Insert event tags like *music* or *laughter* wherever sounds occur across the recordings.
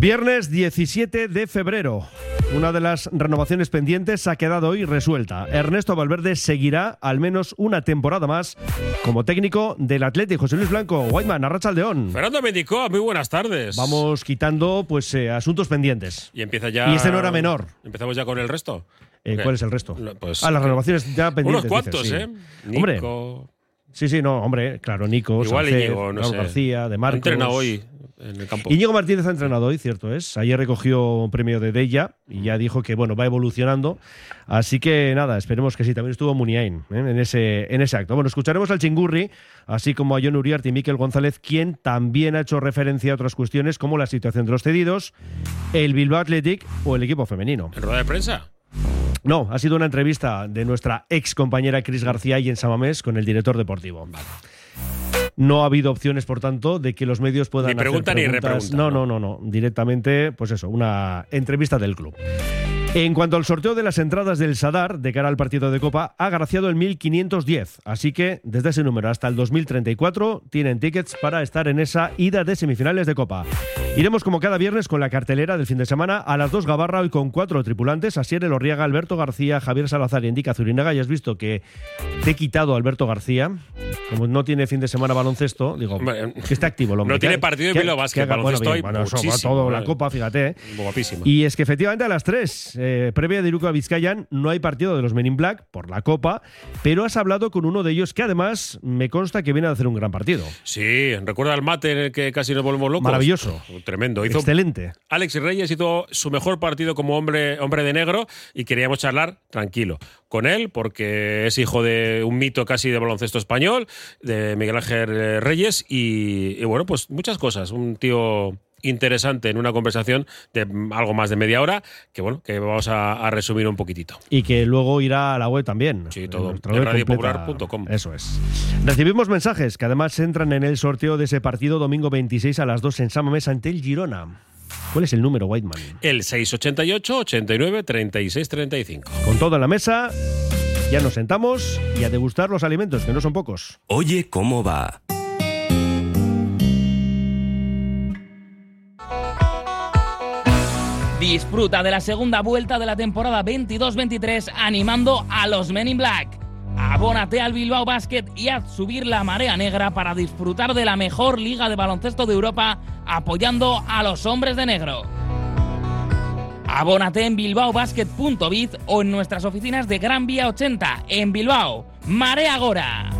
Viernes 17 de febrero. Una de las renovaciones pendientes ha quedado hoy resuelta. Ernesto Valverde seguirá al menos una temporada más como técnico del Atlético. José Luis Blanco, Whiteman, Arrachaldeón. Fernando Mendicoa, muy buenas tardes. Vamos quitando pues eh, asuntos pendientes. Y empieza ya. Y este no era menor. ¿Empezamos ya con el resto? Eh. ¿Cuál es el resto? Pues, ah, las renovaciones ya pendientes. Unos cuantos, dices, ¿eh? Hombre, sí, sí, no, hombre, claro, Nico, igual Sánchez, Íñigo, no sé. García, De Ha Marcos. entrenado hoy en el campo. Íñigo Martínez ha entrenado hoy, cierto es. Ayer recogió un premio de Della y ya dijo que bueno va evolucionando. Así que nada, esperemos que sí. También estuvo Muniain ¿eh? en, ese, en ese acto. Bueno, escucharemos al Chingurri, así como a John Uriarte y Miquel González, quien también ha hecho referencia a otras cuestiones como la situación de los cedidos, el Bilbao Athletic o el equipo femenino. ¿En rueda de prensa? No, ha sido una entrevista de nuestra ex compañera Cris García y en Samamés con el director deportivo. No ha habido opciones, por tanto, de que los medios puedan Ni hacer pregunta ni repregunta, ¿no? no, no, no. Directamente, pues eso, una entrevista del club. En cuanto al sorteo de las entradas del Sadar de cara al partido de Copa, ha graciado el 1510. Así que desde ese número hasta el 2034 tienen tickets para estar en esa ida de semifinales de Copa. Iremos como cada viernes con la cartelera del fin de semana a las 2 Gabarra hoy con cuatro tripulantes, Asier Elorriaga, Alberto García, Javier Salazar y Indica Zurinaga. Ya has visto que te he quitado a Alberto García. Como no tiene fin de semana baloncesto, digo, que esté activo el hombre. no tiene partido haga- bueno, bien, bueno, todo la. Copa, fíjate. ¿eh? Guapísimo. Y es que efectivamente a las 3, eh, previa de Iruko a Vizcayan, no hay partido de los Men in Black por la Copa, pero has hablado con uno de ellos que además me consta que viene a hacer un gran partido. Sí, recuerda el mate en el que casi nos volvemos locos. Maravilloso. Tremendo. Hizo Excelente. Alex Reyes hizo su mejor partido como hombre, hombre de negro y queríamos charlar tranquilo con él porque es hijo de un mito casi de baloncesto español, de Miguel Ángel eh, Reyes y, y bueno, pues muchas cosas. Un tío interesante en una conversación de algo más de media hora que bueno, que vamos a, a resumir un poquitito. Y que luego irá a la web también. Sí, todo. Radiopopular.com. Eso es. Recibimos mensajes que además entran en el sorteo de ese partido domingo 26 a las 2 en Samamés ante el Girona. ¿Cuál es el número, Whiteman? El 688 89 36 35. Con todo en la mesa, ya nos sentamos y a degustar los alimentos, que no son pocos. Oye cómo va. Disfruta de la segunda vuelta de la temporada 22-23 animando a los Men in Black. Abónate al Bilbao Basket y haz subir la marea negra para disfrutar de la mejor liga de baloncesto de Europa apoyando a los hombres de negro. Abónate en bilbaobasket.biz o en nuestras oficinas de Gran Vía 80 en Bilbao. Marea Gora.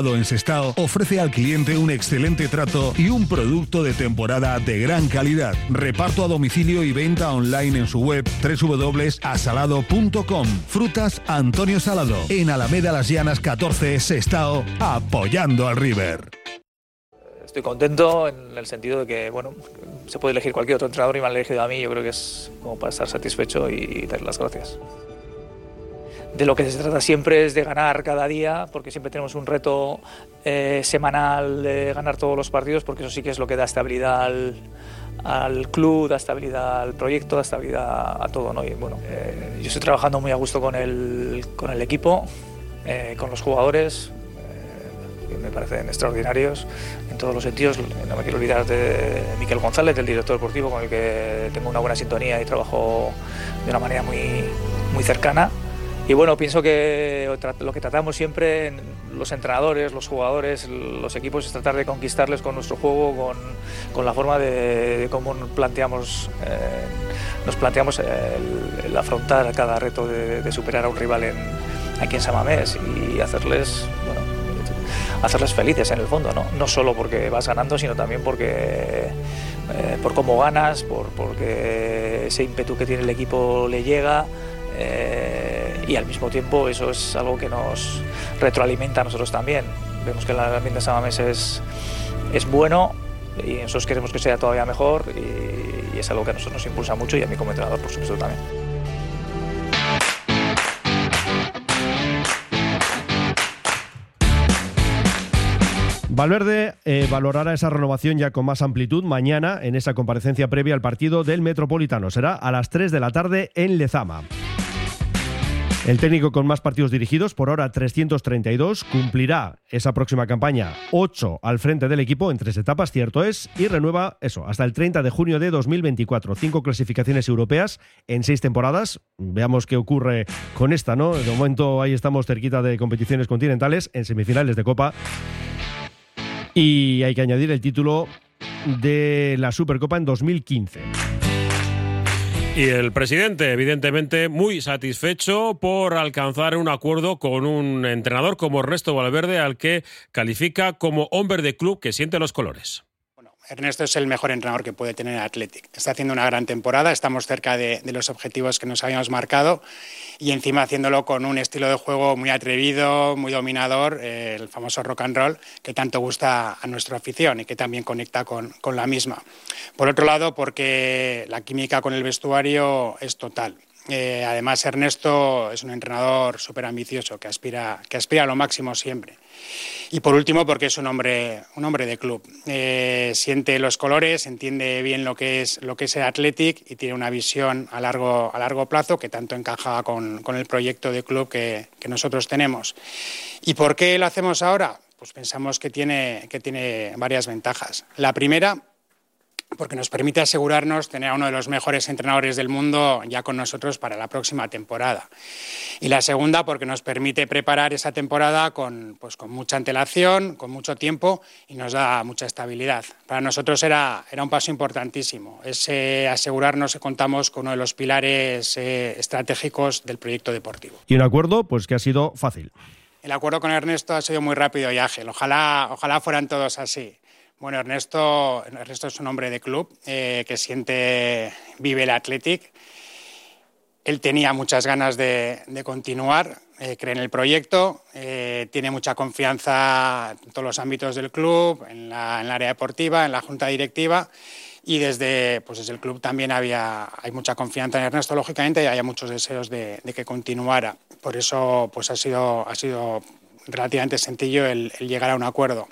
en Sestao ofrece al cliente un excelente trato y un producto de temporada de gran calidad. Reparto a domicilio y venta online en su web www.asalado.com. Frutas Antonio Salado en Alameda Las Llanas 14 Sestao, apoyando al River. Estoy contento en el sentido de que, bueno, se puede elegir cualquier otro entrenador y me han elegido a mí. Yo creo que es como para estar satisfecho y dar las gracias de lo que se trata siempre es de ganar cada día, porque siempre tenemos un reto eh, semanal de ganar todos los partidos, porque eso sí que es lo que da estabilidad al, club, da estabilidad al proyecto, da estabilidad a todo. ¿no? Y, bueno, eh, yo estoy trabajando muy a gusto con el, con el equipo, eh, con los jugadores, me parecen extraordinarios en todos los sentidos. No me quiero olvidar de Miquel González, del director deportivo, con el que tengo una buena sintonía y trabajo de una manera muy, muy cercana. Y bueno, pienso que lo que tratamos siempre, los entrenadores, los jugadores, los equipos, es tratar de conquistarles con nuestro juego, con, la forma de, cómo planteamos, eh, nos planteamos el, afrontar cada reto de, superar a un rival en, aquí en Samamés y hacerles, bueno, hacerles felices en el fondo, ¿no? no solo porque vas ganando, sino también porque eh, por cómo ganas, por, porque ese ímpetu que tiene el equipo le llega. Eh, y al mismo tiempo eso es algo que nos retroalimenta a nosotros también. Vemos que el ambiente de Samamés es, es bueno y nosotros queremos que sea todavía mejor y, es algo que a nosotros nos impulsa mucho y a mí como entrenador por supuesto también. Valverde eh, valorará esa renovación ya con más amplitud mañana en esa comparecencia previa al partido del Metropolitano. Será a las 3 de la tarde en Lezama. El técnico con más partidos dirigidos, por ahora 332, cumplirá esa próxima campaña 8 al frente del equipo en tres etapas, cierto es, y renueva eso hasta el 30 de junio de 2024. Cinco clasificaciones europeas en seis temporadas. Veamos qué ocurre con esta, ¿no? De momento ahí estamos cerquita de competiciones continentales, en semifinales de Copa. Y hay que añadir el título de la Supercopa en 2015. Y el presidente, evidentemente, muy satisfecho por alcanzar un acuerdo con un entrenador como Ernesto Valverde, al que califica como hombre de club que siente los colores. Ernesto es el mejor entrenador que puede tener Athletic. Está haciendo una gran temporada, estamos cerca de, los objetivos que nos habíamos marcado y encima haciéndolo con un estilo de juego muy atrevido, muy dominador, eh, el famoso rock and roll, que tanto gusta a nuestra afición y que también conecta con, con la misma. Por otro lado, porque la química con el vestuario es total. Eh, además, Ernesto es un entrenador súper ambicioso que aspira, que aspira a lo máximo siempre. Y por último, porque es un hombre, un hombre de club. Eh, siente los colores, entiende bien lo que es, lo que es el Athletic y tiene una visión a largo, a largo plazo que tanto encaja con, con el proyecto de club que, que, nosotros tenemos. ¿Y por qué lo hacemos ahora? Pues pensamos que tiene, que tiene varias ventajas. La primera, porque nos permite asegurarnos tener a uno de los mejores entrenadores del mundo ya con nosotros para la próxima temporada. Y la segunda, porque nos permite preparar esa temporada con, pues, con mucha antelación, con mucho tiempo y nos da mucha estabilidad. Para nosotros era, era un paso importantísimo, es asegurarnos que contamos con uno de los pilares eh, estratégicos del proyecto deportivo. Y un acuerdo pues que ha sido fácil. El acuerdo con Ernesto ha sido muy rápido y ágil. Ojalá, ojalá fueran todos así. Bueno, Ernesto, Ernesto es un hombre de club eh, que siente, vive el Athletic. Él tenía muchas ganas de, continuar, eh, cree en el proyecto, eh, tiene mucha confianza en todos los ámbitos del club, en, la, el área deportiva, en la junta directiva y desde, pues desde el club también había, hay mucha confianza en Ernesto, lógicamente, y hay muchos deseos de, que continuara. Por eso pues ha, sido, ha sido relativamente sencillo el, llegar a un acuerdo.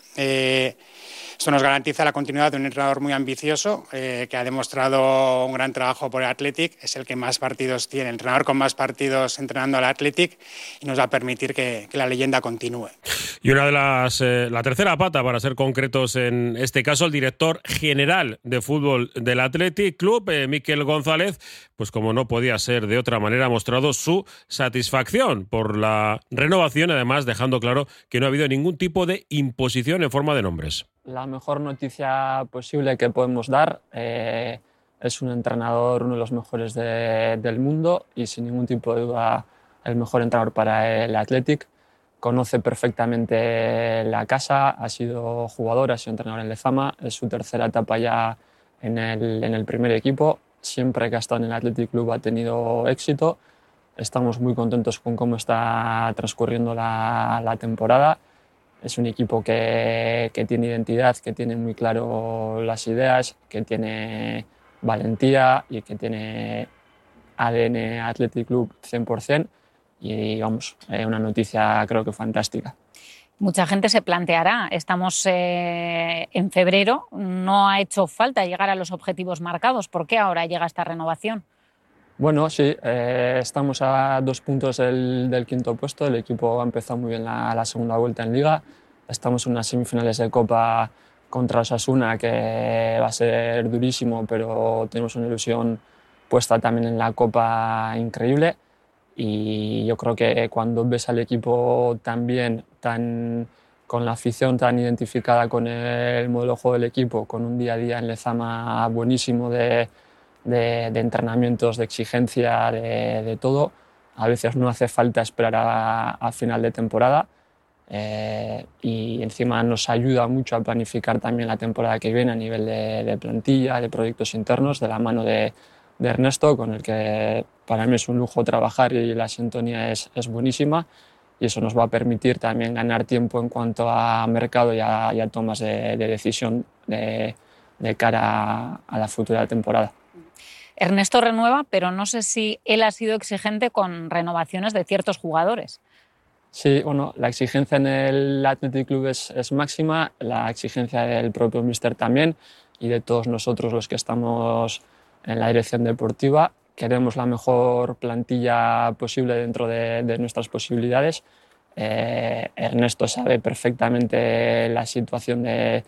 Esto nos garantiza la continuidad de un entrenador muy ambicioso eh, que ha demostrado un gran trabajo por el Athletic. Es el que más partidos tiene, el entrenador con más partidos entrenando al Athletic y nos va a permitir que, la leyenda continúe. Y una de las, eh, la tercera pata, para ser concretos en este caso, el director general de fútbol del Athletic Club, eh, Miquel González, pues como no podía ser de otra manera, ha mostrado su satisfacción por la renovación, además dejando claro que no ha habido ningún tipo de imposición en forma de nombres. La mejor noticia posible que podemos dar eh, es un entrenador, uno de los mejores del mundo y sin ningún tipo de duda el mejor entrenador para el Athletic. Conoce perfectamente la casa, ha sido jugador, ha sido entrenador en Lezama, es su tercera etapa ya en el, en el primer equipo, siempre que ha estado en el Athletic Club ha tenido éxito, estamos muy contentos con cómo está transcurriendo la, la temporada, es un equipo que, que, tiene identidad, que tiene muy claro las ideas, que tiene valentía y que tiene ADN Athletic Club 100% y vamos, eh, una noticia creo que fantástica. Mucha gente se planteará, estamos eh, en febrero, no ha hecho falta llegar a los objetivos marcados, ¿por qué ahora llega esta renovación? Bueno, sí, eh, estamos a dos puntos del, del, quinto puesto, el equipo ha empezado muy bien la, la, segunda vuelta en liga, estamos en unas semifinales de Copa contra Osasuna que va a ser durísimo, pero tenemos una ilusión puesta también en la Copa increíble. Y yo creo que cuando ves al equipo tan bien, tan, con la afición tan identificada con el modelo de juego del equipo, con un día a día en Lezama buenísimo de, de, de entrenamientos, de exigencia, de, de, todo, a veces no hace falta esperar a, a final de temporada. Eh, y encima nos ayuda mucho a planificar también la temporada que viene a nivel de, de plantilla, de proyectos internos, de la mano de, Ernesto, con el que para mí es un lujo trabajar y la sintonía es, es buenísima y eso nos va a permitir también ganar tiempo en cuanto a mercado y a, y a tomas de, de decisión de, de, cara a la futura temporada. Ernesto renueva, pero no sé si él ha sido exigente con renovaciones de ciertos jugadores. Sí, bueno, la exigencia en el Athletic Club es, máxima, la exigencia del propio Mister también y de todos nosotros los que estamos en la dirección deportiva. Queremos la mejor plantilla posible dentro de, de nuestras posibilidades. Eh, Ernesto sabe perfectamente la situación de,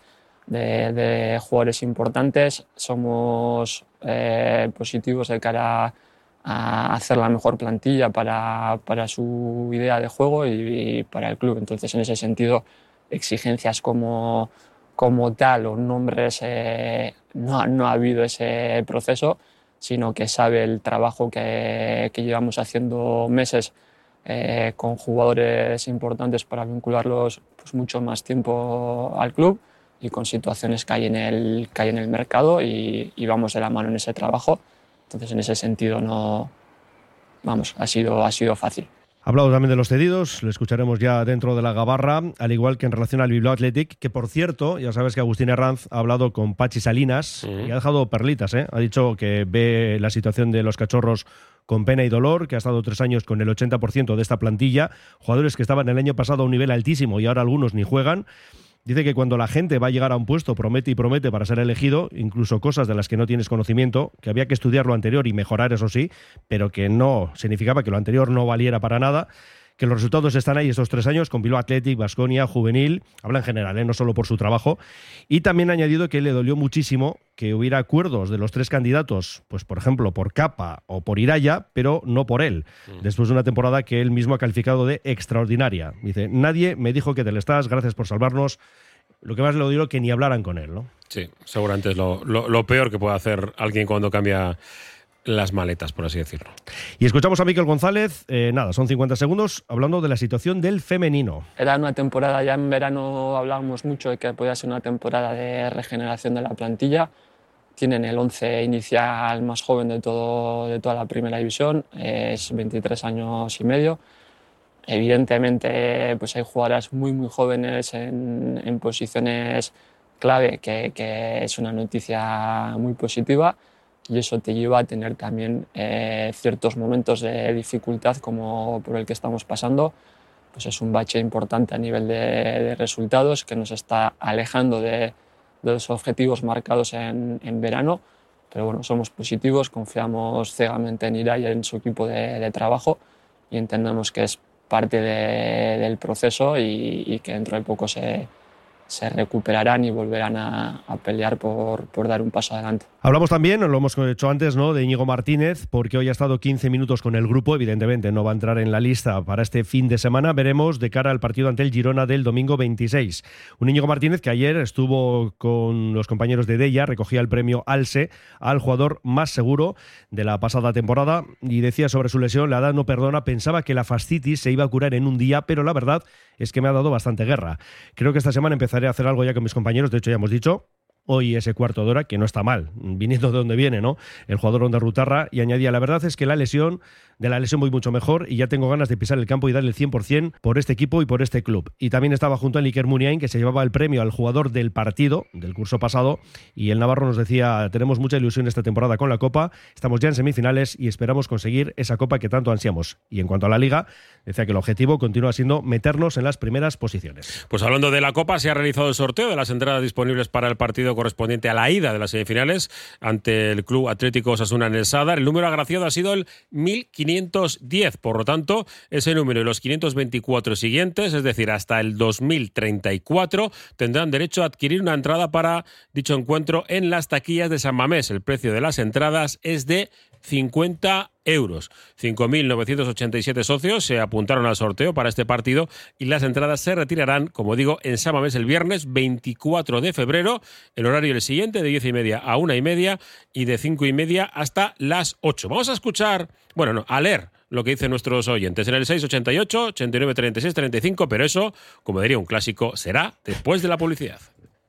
de, jugadores importantes. Somos eh, positivos de cara a hacer la mejor plantilla para, para su idea de juego y, y, para el club. Entonces, en ese sentido, exigencias como, como tal o nombres, eh, no, no ha habido ese proceso, sino que sabe el trabajo que, que llevamos haciendo meses eh, con jugadores importantes para vincularlos pues, mucho más tiempo al club y con situaciones que hay en el, que hay en el mercado y, y vamos de la mano en ese trabajo. Entonces, en ese sentido, no, vamos, ha sido, ha sido fácil. Ha hablado también de los cedidos, lo escucharemos ya dentro de la gabarra, al igual que en relación al Bilbao Athletic, que por cierto, ya sabes que Agustín Herranz ha hablado con Pachi Salinas uh -huh. y ha dejado perlitas, ¿eh? ha dicho que ve la situación de los cachorros con pena y dolor, que ha estado tres años con el 80% de esta plantilla, jugadores que estaban el año pasado a un nivel altísimo y ahora algunos ni juegan. Dice que cuando la gente va a llegar a un puesto promete y promete para ser elegido, incluso cosas de las que no tienes conocimiento, que había que estudiar lo anterior y mejorar, eso sí, pero que no significaba que lo anterior no valiera para nada que los resultados están ahí estos tres años con Bilbao Athletic, Basconia, Juvenil, habla en general, ¿eh? no solo por su trabajo. Y también ha añadido que le dolió muchísimo que hubiera acuerdos de los tres candidatos, pues por ejemplo por Capa o por Iraya, pero no por él, mm. después de una temporada que él mismo ha calificado de extraordinaria. Dice, nadie me dijo que te le estás, gracias por salvarnos. Lo que más le odio que ni hablaran con él, ¿no? Sí, seguramente es lo, lo, lo peor que puede hacer alguien cuando cambia las maletas, por así decirlo. Y escuchamos a Miquel González, eh, nada, son 50 segundos, hablando de la situación del femenino. Era una temporada, ya en verano hablábamos mucho de que podía ser una temporada de regeneración de la plantilla. Tienen el 11 inicial más joven de, todo, de toda la primera división, es 23 años y medio. Evidentemente, pues hay jugadoras muy, muy jóvenes en, en posiciones clave, que, que es una noticia muy positiva y eso te lleva a tener también eh, ciertos momentos de dificultad como por el que estamos pasando. Pues es un bache importante a nivel de, de resultados que nos está alejando de, de los objetivos marcados en, en, verano. Pero bueno, somos positivos, confiamos ciegamente en Iraya y en su equipo de, de trabajo y entendemos que es parte del proceso y, que dentro de poco se, se recuperarán y volverán a, pelear por, por, dar un paso adelante. Hablamos también, lo hemos hecho antes, ¿no? de Íñigo Martínez, porque hoy ha estado 15 minutos con el grupo, evidentemente no va a entrar en la lista para este fin de semana, veremos de cara al partido ante el Girona del domingo 26. Un Íñigo Martínez que ayer estuvo con los compañeros de Della, recogía el premio Alse al jugador más seguro de la pasada temporada y decía sobre su lesión, la edad no perdona, pensaba que la fascitis se iba a curar en un día, pero la verdad es que me ha dado bastante guerra. Creo que esta semana empezaré a hacer algo ya con mis compañeros, de hecho ya hemos dicho, hoy ese cuarto de hora, que no está mal, viniendo de donde viene, ¿no? El jugador Onda Rutarra, y añadía, la verdad es que la lesión, de la lesión voy mucho mejor y ya tengo ganas de pisar el campo y darle el 100% por este equipo y por este club. Y también estaba junto a Iker Muniain, que se llevaba el premio al jugador del partido del curso pasado, y el Navarro nos decía, tenemos mucha ilusión esta temporada con la Copa, estamos ya en semifinales y esperamos conseguir esa Copa que tanto ansiamos. Y en cuanto a la Liga, decía que el objetivo continúa siendo meternos en las primeras posiciones. Pues hablando de la Copa, se ha realizado el sorteo de las entradas disponibles para el partido correspondiente a la ida de las semifinales ante el Club Atlético Osasuna en el Sadar. El número agraciado ha sido el 1510, por lo tanto, ese número y los 524 siguientes, es decir, hasta el 2034, tendrán derecho a adquirir una entrada para dicho encuentro en las taquillas de San Mamés. El precio de las entradas es de 50 euros. 5.987 socios se apuntaron al sorteo para este partido y las entradas se retirarán, como digo, en Samamés el viernes 24 de febrero. El horario el siguiente, de 10 y media a una y media y de 5 y media hasta las 8. Vamos a escuchar, bueno, no, a leer lo que dicen nuestros oyentes en el 688 89 36 35, pero eso, como diría un clásico, será después de la publicidad.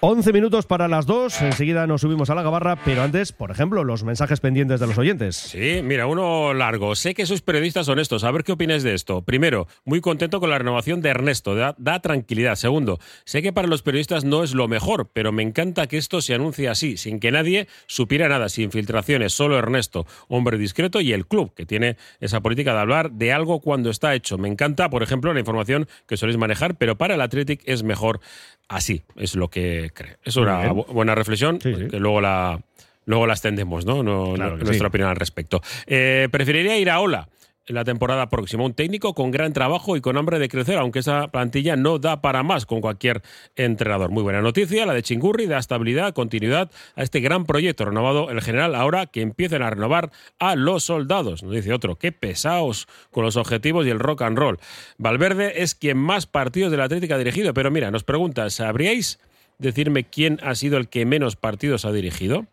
11 minutos para las 2, enseguida nos subimos a la gabarra, pero antes, por ejemplo, los mensajes pendientes de los oyentes. Sí, mira, uno largo. Sé que sois periodistas honestos, a ver qué opináis de esto. Primero, muy contento con la renovación de Ernesto, da, da, tranquilidad. Segundo, sé que para los periodistas no es lo mejor, pero me encanta que esto se anuncie así, sin que nadie supiera nada, sin filtraciones, solo Ernesto, hombre discreto, y el club, que tiene esa política de hablar de algo cuando está hecho. Me encanta, por ejemplo, la información que soléis manejar, pero para el Athletic es mejor así, es lo que creo. Es una buena reflexión, que luego la, luego la extendemos, ¿no? no, nuestra opinión al respecto. Eh, preferiría ir a Ola. En la temporada próxima. Un técnico con gran trabajo y con hambre de crecer, aunque esa plantilla no da para más con cualquier entrenador. Muy buena noticia, la de Chingurri, da estabilidad, continuidad a este gran proyecto renovado el general ahora que empiecen a renovar a los soldados. Nos dice otro, qué pesados con los objetivos y el rock and roll. Valverde es quien más partidos de la Atlética ha dirigido, pero mira, nos pregunta, ¿sabríais decirme quién ha sido el que menos partidos ha dirigido?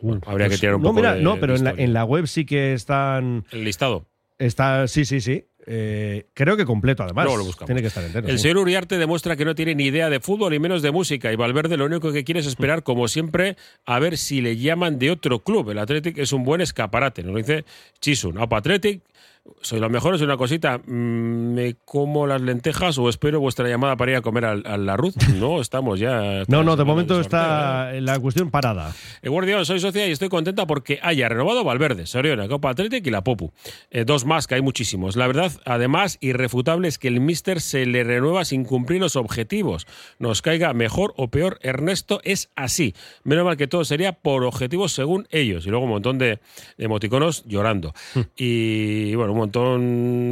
Bueno, habría Pues, que tirar un no, poco mira, de- no, pero de en la, en la web sí que están. El listado. Está, sí, sí, sí. Eh, creo que completo, además. Luego lo buscamos. Tiene que estar entero. El sí. señor Uriarte demuestra que no tiene ni idea de fútbol y menos de música. Y Valverde lo único que quiere es esperar, como siempre, a ver si le llaman de otro club. El Athletic es un buen escaparate. Nos lo dice Chisun. Opa Athletic, soy los mejores. Una cosita, mm, ¿me como las lentejas o espero vuestra llamada para ir a comer al, al Larruz? *laughs* No, estamos ya. No, no, de momento sorteo, ¿eh? está la cuestión parada. Guardián, soy socia y estoy contenta porque haya renovado Valverde, Soriona, Copa Athletic y la Popu. Eh, dos más, que hay muchísimos. La verdad, además, irrefutable es que el Mister se le renueva sin cumplir los objetivos. Nos caiga mejor o peor, Ernesto es así. Menos mal que todo sería por objetivos según ellos. Y luego un montón de emoticonos llorando. y bueno, un montón,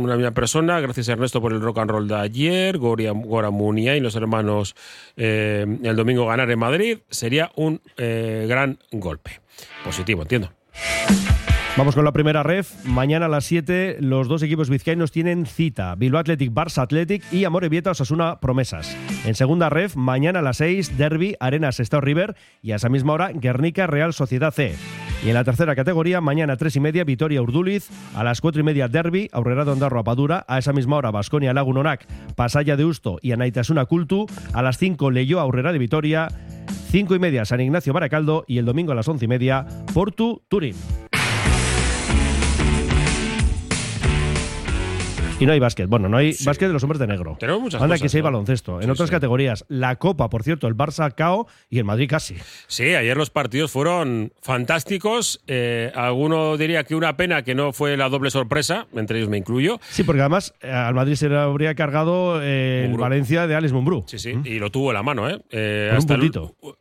una misma persona. Gracias a Ernesto por el rock and roll de ayer. Goria, Gora Munia y los hermanos eh, el domingo ganar en Madrid. Sería un eh, gran golpe. Positivo, entiendo. Vamos con la primera ref. Mañana a las 7 los dos equipos vizcaínos tienen cita. Bilbao Athletic, Barça Athletic y Amorebieta Osasuna Promesas. En segunda ref, mañana a las 6 Derby, Arenas Estado River y a esa misma hora Guernica Real Sociedad C. Y en la tercera categoría, mañana a 3 y media Vitoria Urduliz, a las 4 y media Derby, Aurrera de Ondarro Apadura, a esa misma hora Basconia Lagunonac, Pasaya de Usto y Anaitasuna Cultu, a las 5 Leyó Aurrera de Vitoria, 5 y media San Ignacio Baracaldo y el domingo a las 11 y media Portu Turín. Y no hay básquet. Bueno, no hay básquet de los hombres de negro. Tenemos muchas Anda cosas, que sí hay ¿no? baloncesto. En Sí, otras sí. categorías, la Copa, por cierto, el Barça KO y el Madrid casi. Sí, ayer los partidos fueron fantásticos. Eh, alguno diría que una pena que no fue la doble sorpresa, entre ellos me incluyo. Sí, porque además eh, al Madrid se le habría cargado eh, el. Valencia de Alex Mumbrú. Sí, sí, y lo tuvo en la mano, ¿eh? Eh, un el-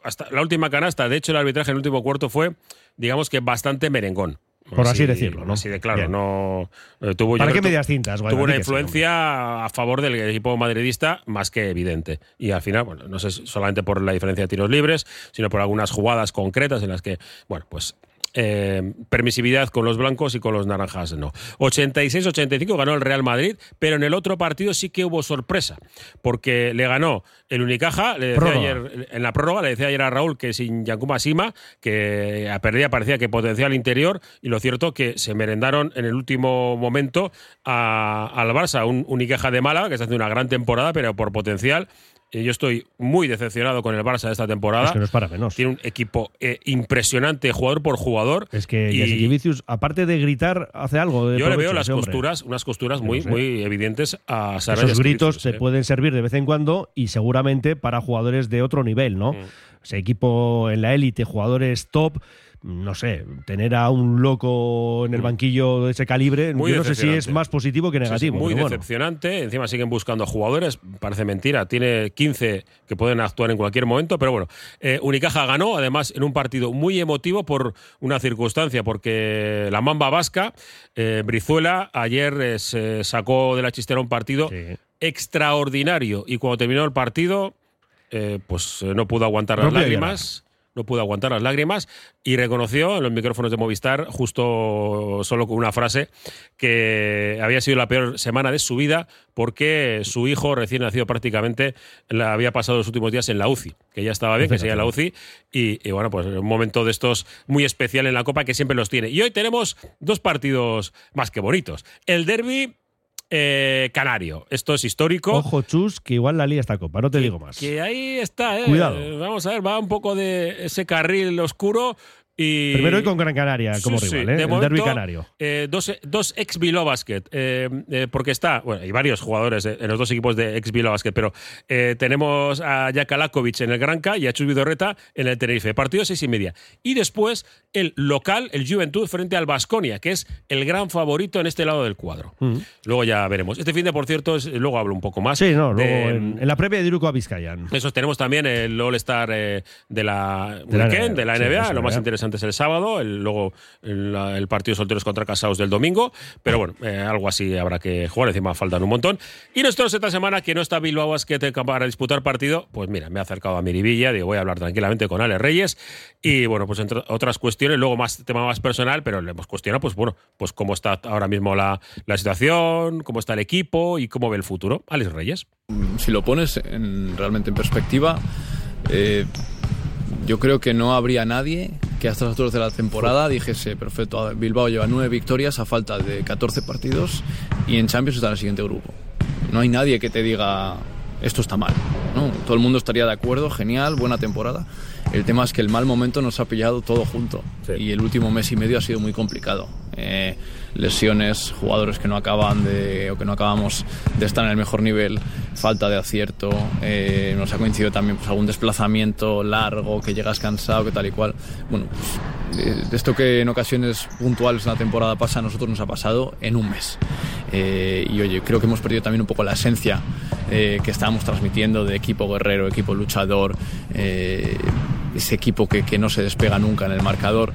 hasta la última canasta. De hecho, el arbitraje en el último cuarto fue, digamos que bastante merengón. Por así decirlo, ¿no? Así de claro, Bien. no eh, tuvo ¿Para qué medias cintas? Tuvo una influencia a favor del equipo madridista más que evidente. Y al final, bueno, no sé solamente por la diferencia de tiros libres, sino por algunas jugadas concretas en las que, bueno, pues eh, permisividad con los blancos y con los naranjas no. 86-85 ganó el Real Madrid, pero en el otro partido sí que hubo sorpresa, porque le ganó el Unicaja, le decía ayer, en la prórroga le decía ayer a Raúl que sin Yankuma Sima, que a perdía parecía que potencial interior, y lo cierto que se merendaron en el último momento a- al Barça, un Unicaja de Málaga, que está haciendo una gran temporada, pero por potencial. Eh, Yo estoy muy decepcionado con el Barça de esta temporada. Es que no es para menos. Tiene un equipo eh, impresionante, jugador por jugador. Es que Y- Jasikevičius, aparte de gritar, hace algo de Yo le veo las hombre. costuras, unas costuras muy, No sé. muy evidentes a Sara Esos gritos Jasikevičius, se eh. pueden servir de vez en cuando y seguramente para jugadores de otro nivel, ¿no? Mm. Ese equipo en la élite, jugadores top, no sé, tener a un loco en el banquillo de ese calibre, Mm. Muy yo no sé si es más positivo que Sí, sí, negativo. muy pero bueno. decepcionante. Encima siguen buscando jugadores. Parece mentira. Tiene 15 que pueden actuar en cualquier momento. Pero bueno, eh, Unicaja ganó, además, en un partido muy emotivo por una circunstancia. Porque la Mamba Vasca, eh, Brizuela, ayer eh, se sacó de la chistera un partido extraordinario. Y cuando terminó el partido, eh, pues eh, no pudo aguantar las lágrimas. No pudo aguantar las lágrimas y reconoció en los micrófonos de Movistar, justo solo con una frase, que había sido la peor semana de su vida porque su hijo recién nacido prácticamente la había pasado los últimos días en la UCI, que ya estaba bien, que seguía en la UCI y, y bueno, pues un momento de estos muy especial en la Copa que siempre los tiene. Y hoy tenemos dos partidos más que bonitos. El derby eh, canario. Esto es histórico. Ojo, chus, que igual la lía esta copa, no te digo más. Que ahí está, ¿eh? Cuidado. Vamos a ver, va un poco de ese carril oscuro. Y Primero hoy con Gran Canaria como Sí, sí. rival, ¿eh? De el momento, derby canario. eh, dos, dos ex Bilbao Basket, eh, eh, porque está, bueno, hay varios jugadores en los dos equipos de ex Bilbao Basket, pero tenemos a Jakalakovic en el Granca y a Chus Vidorreta en el Tenerife. Partido seis y media. Y después el local, el Juventud, frente al Basconia, que es el gran favorito en este lado del cuadro. Luego ya veremos. Este fin de, por cierto, es- luego hablo un poco más. Sí, no, luego de- en, en la previa de Iruko a Vizcayan. Eso tenemos también el All-Star de la, De la weekend, NBA, de la NBA, lo más interesante antes el sábado, el, luego el, partido solteros contra casados del domingo, pero bueno, eh, algo así habrá que jugar, encima faltan un montón. Y nosotros esta semana, que no está Bilbao Basket para disputar partido, pues mira, me he acercado a Miribilla, digo, voy a hablar tranquilamente con Ale Reyes y bueno, pues entre otras cuestiones, luego más tema más personal, pero le hemos cuestionado, pues bueno, pues cómo está ahora mismo la, la situación, cómo está el equipo y cómo ve el futuro. Alex Reyes. Si lo pones en, realmente en perspectiva, eh, yo creo que no habría nadie que a estas alturas de la temporada dijese, perfecto, Bilbao lleva nueve victorias a falta de 14 partidos y en Champions está en el siguiente grupo. No hay nadie que te diga, esto está mal. ¿no? Todo el mundo estaría de acuerdo, genial, buena temporada. El tema es que el mal momento nos ha pillado todo junto y el último mes y medio ha sido muy complicado. Eh, lesiones, jugadores que no acaban de o que no acabamos de estar en el mejor nivel, falta de acierto, eh, nos ha coincidido también pues, algún desplazamiento largo, que llegas cansado, que tal y cual. Bueno, pues, esto que en ocasiones puntuales en la temporada pasa, a nosotros nos ha pasado en un mes. Eh, y oye, creo que hemos perdido también un poco la esencia que estábamos transmitiendo de equipo guerrero, equipo luchador ese equipo que, que, no se despega nunca en el marcador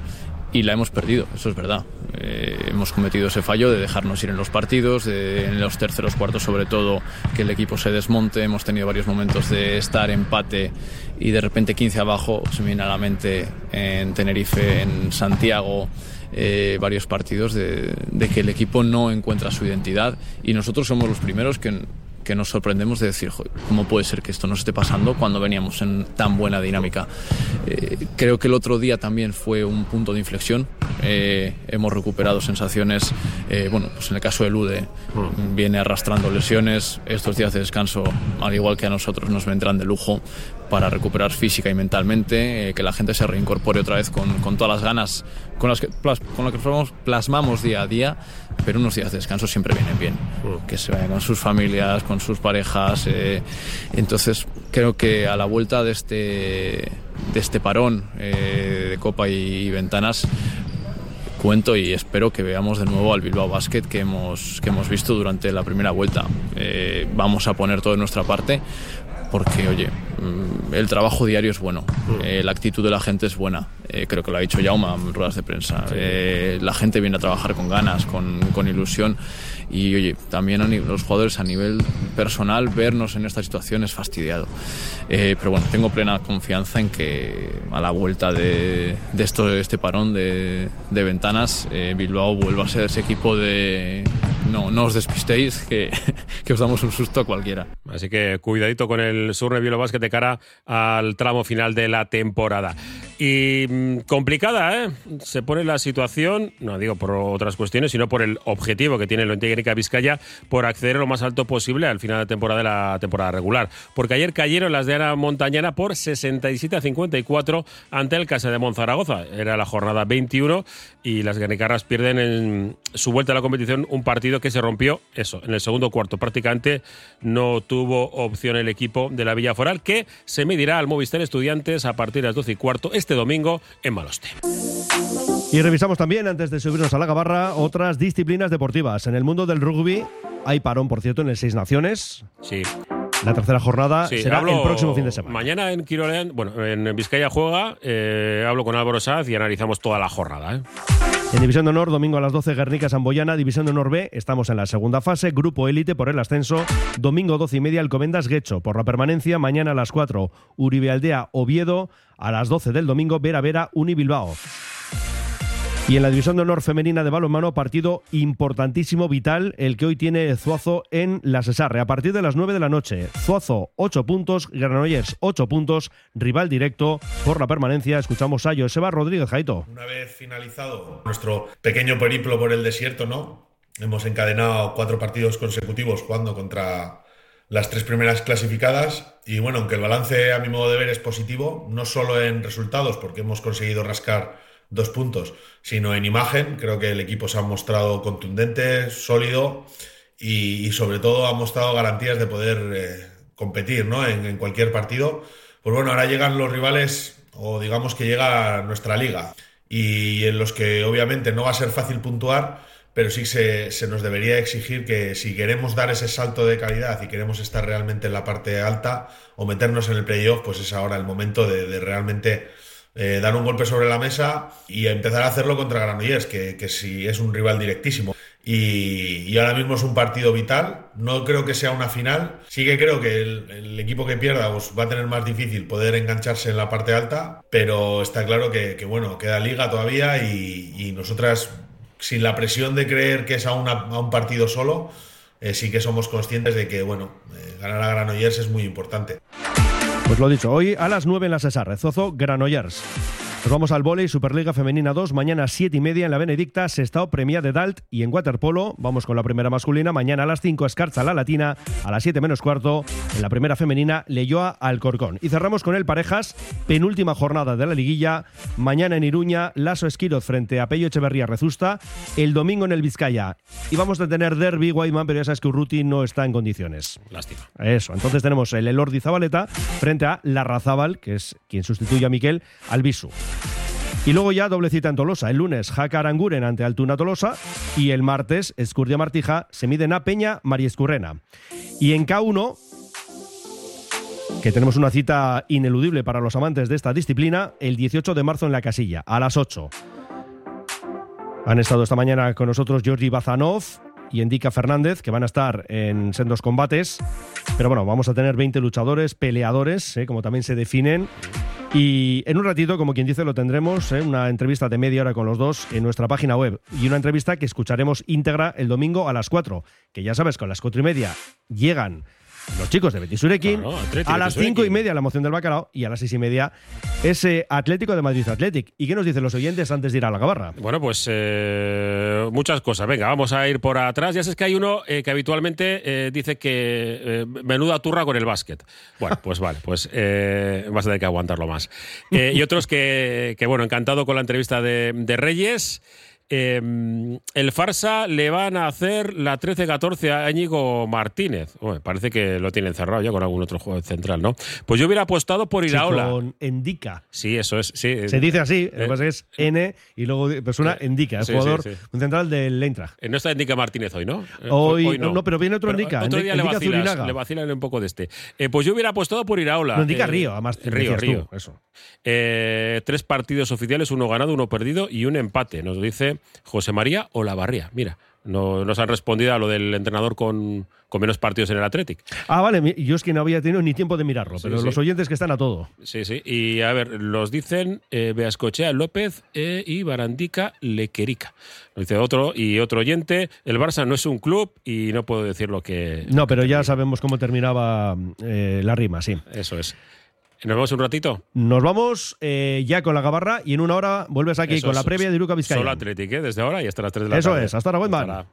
y la hemos perdido, eso es verdad. Eh, hemos cometido ese fallo de dejarnos ir en los partidos, de, en los terceros cuartos sobre todo, que el equipo se desmonte. Hemos tenido varios momentos de estar empate y de repente 15 abajo. Se me viene a la mente en Tenerife, en Santiago. Eh, varios partidos de, de que el equipo no encuentra su identidad y nosotros somos los primeros que que nos sorprendemos de decir, ¿cómo puede ser que esto nos esté pasando cuando veníamos en tan buena dinámica? Eh, creo que el otro día también fue un punto de inflexión. Eh, hemos recuperado sensaciones, eh, bueno, pues en el caso de Lude viene arrastrando lesiones, estos días de descanso, al igual que a nosotros, nos vendrán de lujo para recuperar física y mentalmente, que la gente se reincorpore otra vez con, con todas las ganas con las que, con lo que plasmamos día a día, pero unos días de descanso siempre vienen bien. Que se vayan con sus familias, con sus parejas. Eh, entonces, creo que a la vuelta de este, de este parón eh, de Copa y, Ventanas, cuento y espero que veamos de nuevo al Bilbao Basket que hemos, que hemos visto durante la primera vuelta. Eh, vamos a poner todo de nuestra parte porque, oye, mm, el trabajo diario es bueno, eh, la actitud de la gente es buena, eh, creo que lo ha dicho Jauma en ruedas de prensa, eh, la gente viene a trabajar con ganas, con, con ilusión y, oye, también a los jugadores a nivel personal vernos en esta situación es fastidiado. pero bueno, tengo plena confianza en que a la vuelta de, de esto, este parón de, de ventanas, Bilbao vuelva a ser ese equipo de no, no os despistéis, que, *laughs* que, os damos un susto a cualquiera. Así que cuidadito con el Surre Bielo Basket de cara al tramo final de la temporada. Y mm, complicada, ¿eh? Se pone la situación, no digo por otras cuestiones, sino por el objetivo que tiene lo Técnica Vizcaya por acceder lo más alto posible al final de temporada de la temporada regular. Porque ayer cayeron las de Ana Montañana por 67 a 54 ante el Casa de Monzaragoza. Era la jornada 21 y las ganicarras pierden en su vuelta a la competición un partido que se rompió, eso, en el segundo cuarto. Prácticamente no tuvo opción el equipo de la Villa Foral que se medirá al Movistar Estudiantes a partir de las 12 y cuarto este domingo en Maloste. Y revisamos también, antes de subirnos a la gabarra, otras disciplinas deportivas. En el mundo del rugby hay parón, por cierto, en el Seis Naciones. Sí. La tercera jornada será el próximo fin de semana. Mañana en Quiroleán, bueno, en Vizcaya juega, eh, hablo con Álvaro Saz y analizamos toda la jornada. ¿eh? En División de Honor, domingo a las 12, Guernica Samboyana. División de Honor B, estamos en la segunda fase. Grupo Élite por el ascenso. Domingo 12 y media, Alcobendas Guecho. Por la permanencia, mañana a las 4, Uribe Aldea Oviedo. A las 12 del domingo, Vera Vera Unibilbao. Y en la división de honor femenina de balonmano, partido importantísimo, vital, el que hoy tiene Zuazo en la Cesarre. A partir de las 9 de la noche, Zuazo 8 puntos, Granollers 8 puntos, rival directo por la permanencia. Escuchamos a Joseba Rodríguez Jaito. Una vez finalizado nuestro pequeño periplo por el desierto, ¿no? Hemos encadenado cuatro partidos consecutivos jugando contra las tres primeras clasificadas y bueno, aunque el balance a mi modo de ver es positivo, no solo en resultados, porque hemos conseguido rascar dos puntos, sino en imagen. Creo que el equipo se ha mostrado contundente, sólido y, sobre todo ha mostrado garantías de poder eh, competir ¿no? en, cualquier partido. Pues bueno, ahora llegan los rivales o digamos que llega nuestra liga y en los que obviamente no va a ser fácil puntuar, pero sí se, se, nos debería exigir que si queremos dar ese salto de calidad y queremos estar realmente en la parte alta o meternos en el playoff, pues es ahora el momento de realmente eh, dar un golpe sobre la mesa y empezar a hacerlo contra Granollers, que, que sí es un rival directísimo. Y, y, ahora mismo es un partido vital. No creo que sea una final. Sí que creo que el, equipo que pierda pues, va a tener más difícil poder engancharse en la parte alta, pero está claro que, que bueno, queda liga todavía y, y, nosotras, sin la presión de creer que es a, una, a un partido solo, eh, sí que somos conscientes de que, bueno, eh, ganar a Granollers es muy importante. Pues lo dicho, hoy a las 9 en la Cesar, Rezozo, Granollers. Nos vamos al volei Superliga Femenina 2, mañana 7 y media en la Benedicta, Sestao Premia de Dalt y en waterpolo, vamos con la primera masculina, mañana a las 5 Escarcha la Latina, a las 7 menos cuarto, en la primera femenina Leyoa Alcorcón. Y cerramos con el Parejas, penúltima jornada de la liguilla, mañana en Iruña, Laso Esquiroz frente a Pello Echeverría Rezusta, el domingo en el Vizcaya. Y vamos a tener derby Guayman, pero ya sabes que Urruti no está en condiciones. Lástima. Eso, entonces tenemos el Elordi Zabaleta frente a Larrazábal, que es quien sustituye a Miquel Albisu. Y luego ya doble cita en Tolosa. El lunes, Jaca Aranguren ante Altuna Tolosa. Y el martes, Escurdia Martija se miden a Peña Mariescurrena. Y en K1, que tenemos una cita ineludible para los amantes de esta disciplina, el 18 de marzo en la casilla, a las 8. Han estado esta mañana con nosotros Jordi Bazanov y Endica Fernández, que van a estar en sendos combates. Pero bueno, vamos a tener 20 luchadores, peleadores, ¿eh? como también se definen. Y en un ratito, como quien dice, lo tendremos, ¿eh? una entrevista de media hora con los dos en nuestra página web. Y una entrevista que escucharemos íntegra el domingo a las 4. Que ya sabes, con las 4 y media llegan los chicos de Betis Urequín. Claro, Atleti, a las Betis 5 y media la moción del bacalao y a las 6 y media ese Atlético de Madrid Athletic. ¿Y qué nos dicen los oyentes antes de ir a la gabarra? Bueno, pues eh, muchas cosas. Venga, vamos a ir por atrás. Ya sabes que hay uno eh, que habitualmente eh, dice que eh, menuda turra con el básquet. Bueno, pues vale, pues eh, vas a tener que aguantarlo más. Eh, y otros que, que, bueno, encantado con la entrevista de, de Reyes. Eh, el Farsa le van a hacer la 13-14 a Íñigo Martínez. Bueno, parece que lo tienen cerrado ya con algún otro juego central, ¿no? Pues yo hubiera apostado por Sí, Iraola. con Endica. Sí, eso es. Sí. Se dice así, lo Eh, que pasa es es N y luego persona Endica, el sí, jugador, sí, sí. central del Eintracht. Eh, No está Endica Martínez hoy, ¿no? Eh, Hoy- no, pero viene otro Endica, Otro día le vacilas, Zurinaga. le vacilan un poco de este. Eh, pues yo hubiera apostado por Iraola. No, Endica Eh, Río, además, Río, tú, Río. eso. Eh, tres partidos oficiales, uno ganado, uno perdido y un empate. Nos dice José María Olavarría. Mira, no nos han respondido a lo del entrenador con, con menos partidos en el Athletic. Ah, vale, yo es que no había tenido ni tiempo de mirarlo, pero sí. los oyentes que están a todo. Sí, sí. Y a ver, los dicen eh, Beascochea López eh, y Barandica Lequerica. Lo dice otro y otro oyente. El Barça no es un club y no puedo decir lo que. No, pero ya sabemos cómo terminaba eh, la rima, sí. Eso es. ¿Nos vemos un ratito? Nos vamos eh, ya con la gabarra y en una hora vuelves aquí Eso con la previa de Iruka Vizcaya. Solo Athletic, ¿eh? Desde ahora y hasta las 3 de la Eso tarde. es, hasta ahora, buen.